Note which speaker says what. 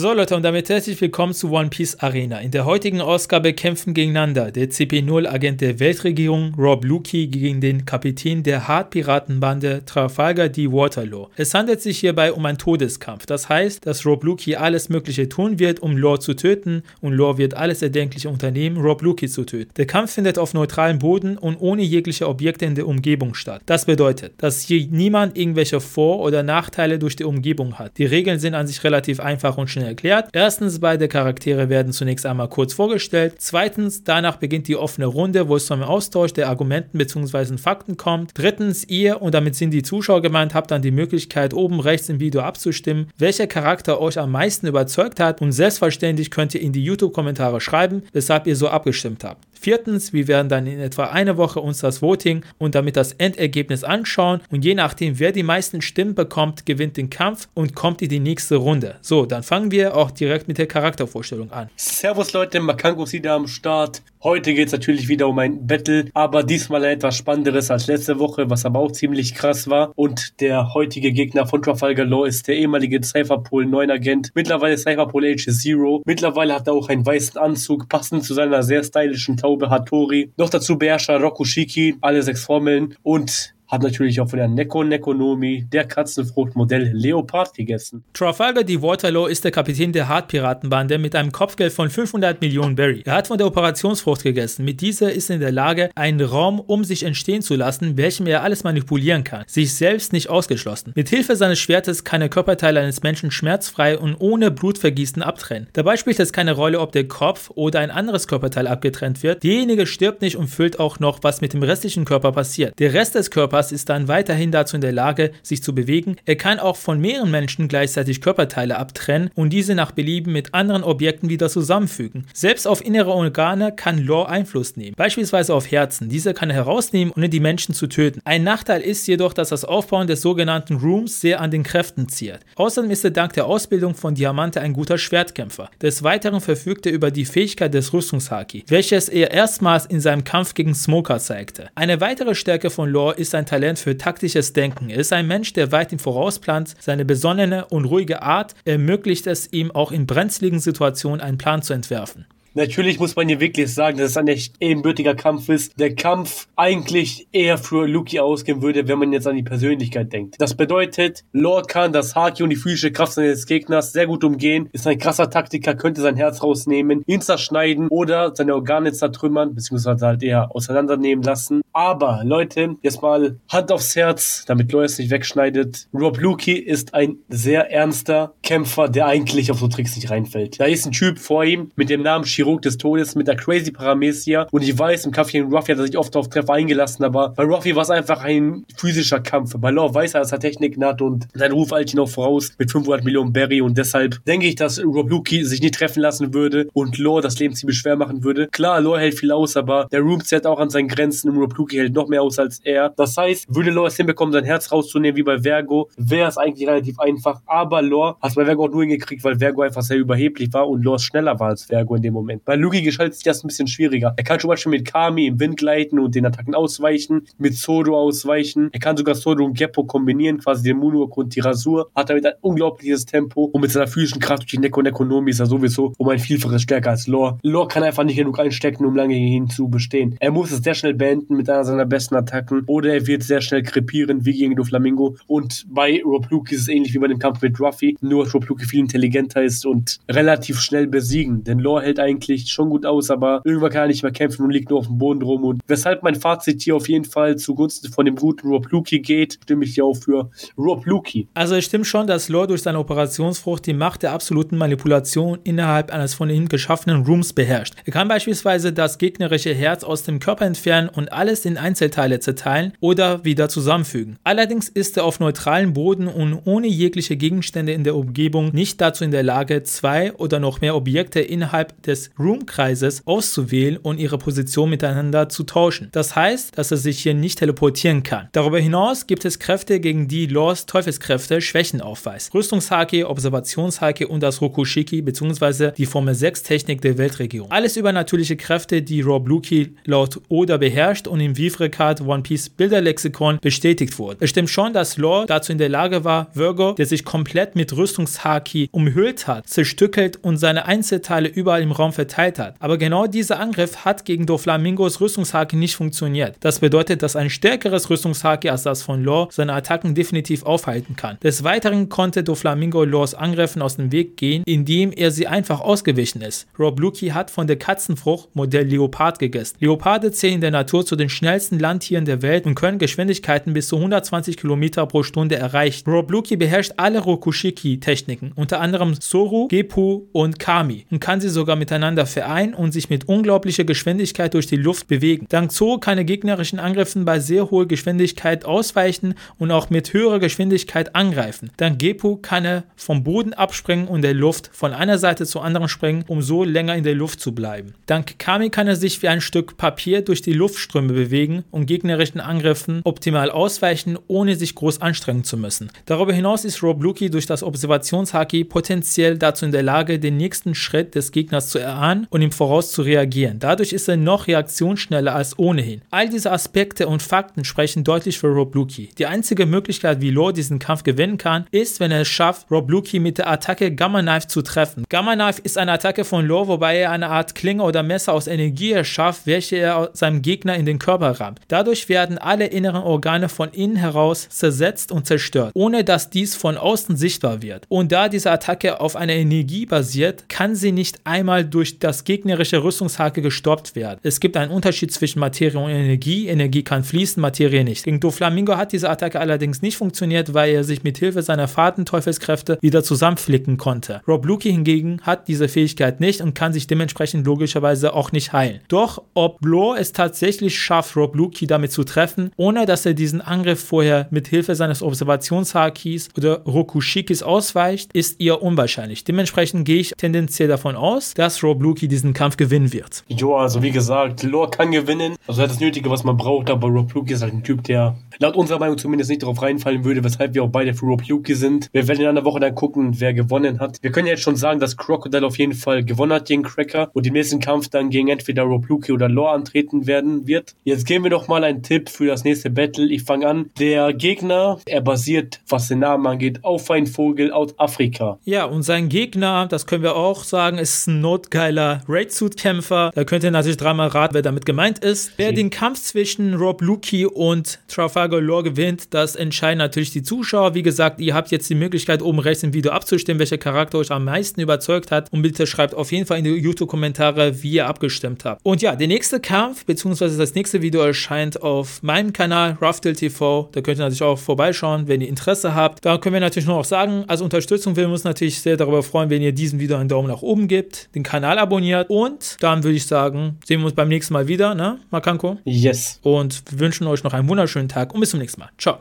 Speaker 1: So Leute und damit herzlich willkommen zu One Piece Arena. In der heutigen Ausgabe kämpfen gegeneinander der CP0-Agent der Weltregierung Rob Luki gegen den Kapitän der Hard-Piratenbande Trafalgar D. Waterloo. Es handelt sich hierbei um einen Todeskampf. Das heißt, dass Rob Luki alles mögliche tun wird, um Lore zu töten und Lore wird alles erdenkliche unternehmen, Rob Luki zu töten. Der Kampf findet auf neutralem Boden und ohne jegliche Objekte in der Umgebung statt. Das bedeutet, dass hier niemand irgendwelche Vor- oder Nachteile durch die Umgebung hat. Die Regeln sind an sich relativ einfach und schnell erklärt. Erstens, beide Charaktere werden zunächst einmal kurz vorgestellt. Zweitens, danach beginnt die offene Runde, wo es zum Austausch der Argumenten bzw. Fakten kommt. Drittens, ihr, und damit sind die Zuschauer gemeint, habt dann die Möglichkeit, oben rechts im Video abzustimmen, welcher Charakter euch am meisten überzeugt hat. Und selbstverständlich könnt ihr in die YouTube-Kommentare schreiben, weshalb ihr so abgestimmt habt. Viertens, wir werden dann in etwa eine Woche uns das Voting und damit das Endergebnis anschauen und je nachdem, wer die meisten Stimmen bekommt, gewinnt den Kampf und kommt in die nächste Runde. So, dann fangen wir auch direkt mit der Charaktervorstellung an.
Speaker 2: Servus Leute, Makango wieder am Start. Heute geht es natürlich wieder um ein Battle, aber diesmal etwas spannenderes als letzte Woche, was aber auch ziemlich krass war. Und der heutige Gegner von Trafalgar Law ist der ehemalige Cypherpol 9 Agent, mittlerweile Cypherpol Age Zero. Mittlerweile hat er auch einen weißen Anzug, passend zu seiner sehr stylischen Taube Hattori. Noch dazu beherrscht er Rokushiki, alle sechs Formeln und hat natürlich auch von der Neko Nekonomi, der Katzenfruchtmodell Leopard gegessen.
Speaker 1: Trafalgar D. Waterloo ist der Kapitän der Hard-Piratenbande mit einem Kopfgeld von 500 Millionen Berry. Er hat von der Operationsfrucht gegessen. Mit dieser ist er in der Lage, einen Raum um sich entstehen zu lassen, welchem er alles manipulieren kann. Sich selbst nicht ausgeschlossen. Mit Hilfe seines Schwertes kann er Körperteile eines Menschen schmerzfrei und ohne Blutvergießen abtrennen. Dabei spielt es keine Rolle, ob der Kopf oder ein anderes Körperteil abgetrennt wird. Derjenige stirbt nicht und füllt auch noch, was mit dem restlichen Körper passiert. Der Rest des Körpers Körpers ist dann weiterhin dazu in der Lage, sich zu bewegen. Er kann auch von mehreren Menschen gleichzeitig Körperteile abtrennen und diese nach Belieben mit anderen Objekten wieder zusammenfügen. Selbst auf innere Organe kann Lore Einfluss nehmen, beispielsweise auf Herzen. Diese kann er herausnehmen, ohne die Menschen zu töten. Ein Nachteil ist jedoch, dass das Aufbauen des sogenannten Rooms sehr an den Kräften zehrt. Außerdem ist er dank der Ausbildung von Diamante ein guter Schwertkämpfer. Des Weiteren verfügt er über die Fähigkeit des Rüstungshaki, welches er erstmals in seinem Kampf gegen Smoker zeigte. Eine weitere Stärke von Lore ist ein Talent für taktisches Denken. Er ist ein Mensch, der weit im Voraus plant. Seine besonnene und ruhige Art ermöglicht es ihm auch in brenzligen Situationen einen Plan zu entwerfen.
Speaker 2: Natürlich muss man hier wirklich sagen, dass es ein echt ebenbürtiger Kampf ist. Der Kampf eigentlich eher für Luki ausgehen würde, wenn man jetzt an die Persönlichkeit denkt. Das bedeutet, Lord kann das Haki und die physische Kraft seines Gegners sehr gut umgehen, ist ein krasser Taktiker, könnte sein Herz rausnehmen, ihn zerschneiden oder seine Organe zertrümmern, beziehungsweise halt eher auseinandernehmen lassen. Aber Leute, jetzt mal Hand aufs Herz, damit Lord es nicht wegschneidet. Rob Luki ist ein sehr ernster Kämpfer, der eigentlich auf so Tricks nicht reinfällt. Da ist ein Typ vor ihm mit dem Namen Chirurg des Todes mit der Crazy Paramecia. Und ich weiß, im Kampf gegen Ruffy hat er sich oft auf Treffer eingelassen, aber bei Ruffy war es einfach ein physischer Kampf. Bei Law weiß er, dass er Techniken hat und sein Ruf eilt ihn auch voraus mit 500 Millionen Berry und deshalb denke ich, dass Rob Luki sich nicht treffen lassen würde und Law das Leben ziemlich schwer machen würde. Klar, Law hält viel aus, aber der Room zählt auch an seinen Grenzen und Rob Luki hält noch mehr aus als er. Das heißt, würde Law es hinbekommen, sein Herz rauszunehmen wie bei Vergo, wäre es eigentlich relativ einfach. Aber Law hat es bei Vergo auch nur hingekriegt, weil Vergo einfach sehr überheblich war und Law schneller war als Vergo in dem Moment. Bei Lugi gestaltet sich das ein bisschen schwieriger. Er kann zum Beispiel mit Kami im Wind gleiten und den Attacken ausweichen, mit Sodo ausweichen. Er kann sogar Sodo und Geppo kombinieren, quasi den Moonwalk und die Rasur. Hat damit ein unglaubliches Tempo und mit seiner physischen Kraft durch die Neko Nekonomi ist er sowieso um ein Vielfaches stärker als Lore. Lore kann einfach nicht genug einstecken, um lange gegen ihn zu bestehen. Er muss es sehr schnell beenden mit einer seiner besten Attacken oder er wird sehr schnell krepieren, wie gegen Doflamingo. Und bei Rob Luke ist es ähnlich wie bei dem Kampf mit Ruffy, nur dass Rob Luke viel intelligenter ist und relativ schnell besiegen. Denn Lore hält eigentlich schon gut aus, aber irgendwann kann er nicht mehr kämpfen und liegt nur auf dem Boden rum. Und weshalb mein Fazit hier auf jeden Fall zugunsten von dem guten Rob Luki geht, stimme ich hier auch für Rob Luki.
Speaker 1: Also es stimmt schon, dass Lore durch seine Operationsfrucht die Macht der absoluten Manipulation innerhalb eines von ihm geschaffenen Rooms beherrscht. Er kann beispielsweise das gegnerische Herz aus dem Körper entfernen und alles in Einzelteile zerteilen oder wieder zusammenfügen. Allerdings ist er auf neutralem Boden und ohne jegliche Gegenstände in der Umgebung nicht dazu in der Lage, zwei oder noch mehr Objekte innerhalb des Room-Kreises auszuwählen und ihre Position miteinander zu tauschen. Das heißt, dass er sich hier nicht teleportieren kann. Darüber hinaus gibt es Kräfte, gegen die Laws Teufelskräfte Schwächen aufweist. Rüstungshaki, Observationshaki und das Rokushiki bzw. die Formel 6 Technik der Weltregierung. Alles übernatürliche Kräfte, die Rob Luki laut Oda beherrscht und im Vivre-Card One Piece Bilderlexikon bestätigt wurde. Es stimmt schon, dass Law dazu in der Lage war, Virgo, der sich komplett mit Rüstungshaki umhüllt hat, zerstückelt und seine Einzelteile überall im Raum verteilt hat. Aber genau dieser Angriff hat gegen Doflamingos Rüstungshaki nicht funktioniert. Das bedeutet, dass ein stärkeres Rüstungshaki als das von Law seine Attacken definitiv aufhalten kann. Des Weiteren konnte Doflamingo Laws Angriffen aus dem Weg gehen, indem er sie einfach ausgewichen ist. Rob Lucky hat von der Katzenfrucht Modell Leopard gegessen. Leoparde zählen in der Natur zu den schnellsten Landtieren der Welt und können Geschwindigkeiten bis zu 120 km pro Stunde erreichen. Rob Lucky beherrscht alle Rokushiki-Techniken, unter anderem Soru, Gepu und Kami und kann sie sogar miteinander vereinen und sich mit unglaublicher Geschwindigkeit durch die Luft bewegen. Dank Zoro kann er gegnerischen Angriffen bei sehr hoher Geschwindigkeit ausweichen und auch mit höherer Geschwindigkeit angreifen. Dank Gepu kann er vom Boden abspringen und der Luft von einer Seite zur anderen springen, um so länger in der Luft zu bleiben. Dank Kami kann er sich wie ein Stück Papier durch die Luftströme bewegen und gegnerischen Angriffen optimal ausweichen, ohne sich groß anstrengen zu müssen. Darüber hinaus ist Rob Luki durch das Observationshaki potenziell dazu in der Lage, den nächsten Schritt des Gegners zu erahnen und im Voraus zu reagieren. Dadurch ist er noch reaktionsschneller als ohnehin. All diese Aspekte und Fakten sprechen deutlich für Rob Luki. Die einzige Möglichkeit, wie Law diesen Kampf gewinnen kann, ist, wenn er es schafft, Rob Luki mit der Attacke Gamma Knife zu treffen. Gamma Knife ist eine Attacke von Law, wobei er eine Art Klinge oder Messer aus Energie erschafft, welche er seinem Gegner in den Körper rammt. Dadurch werden alle inneren Organe von innen heraus zersetzt und zerstört, ohne dass dies von außen sichtbar wird. Und da diese Attacke auf einer Energie basiert, kann sie nicht einmal durch das gegnerische Rüstungshake gestoppt werden. Es gibt einen Unterschied zwischen Materie und Energie. Energie kann fließen, Materie nicht. Gegen Doflamingo hat diese Attacke allerdings nicht funktioniert, weil er sich mit Hilfe seiner Fahrtenteufelsskräfte wieder zusammenflicken konnte. Rob Luki hingegen hat diese Fähigkeit nicht und kann sich dementsprechend logischerweise auch nicht heilen. Doch ob Blor es tatsächlich schafft, Rob Luki damit zu treffen, ohne dass er diesen Angriff vorher mit Hilfe seines Observationshakis oder Rokushikis ausweicht, ist eher unwahrscheinlich. Dementsprechend gehe ich tendenziell davon aus, dass Rob Luki diesen Kampf gewinnen wird.
Speaker 2: Jo, also wie gesagt, Lore kann gewinnen. Also er hat das Nötige, was man braucht, aber Rob Luki ist halt ein Typ, der laut unserer Meinung zumindest nicht darauf reinfallen würde, weshalb wir auch beide für Rob Luki sind. Wir werden in einer Woche dann gucken, wer gewonnen hat. Wir können jetzt schon sagen, dass Crocodile auf jeden Fall gewonnen hat gegen Cracker und im nächsten Kampf dann gegen entweder Rob Luki oder Lore antreten werden wird. Jetzt geben wir doch mal einen Tipp für das nächste Battle. Ich fange an. Der Gegner, er basiert, was den Namen angeht, auf einen Vogel aus Afrika.
Speaker 1: Ja, und sein Gegner, das können wir auch sagen, ist ein notgeiler Raid-Suit-Kämpfer. Da könnt ihr natürlich dreimal raten, wer damit gemeint ist. Wer den Kampf zwischen Rob Luki und Trafalgar Law gewinnt, das entscheiden natürlich die Zuschauer. Wie gesagt, ihr habt jetzt die Möglichkeit, oben rechts im Video abzustimmen, welcher Charakter euch am meisten überzeugt hat. Und bitte schreibt auf jeden Fall in die YouTube-Kommentare, wie ihr abgestimmt habt. Und ja, der nächste Kampf, beziehungsweise das nächste Video erscheint auf meinem Kanal, Ruffdale TV. Da könnt ihr natürlich auch vorbeischauen, wenn ihr Interesse habt. Da können wir natürlich nur noch sagen, als Unterstützung würden wir uns natürlich sehr darüber freuen, wenn ihr diesem Video einen Daumen nach oben gebt, den Kanal abonniert und dann würde ich sagen, sehen wir uns beim nächsten Mal wieder, ne, Makanko?
Speaker 2: Yes.
Speaker 1: Und wünschen euch noch einen wunderschönen Tag und bis zum nächsten Mal. Ciao.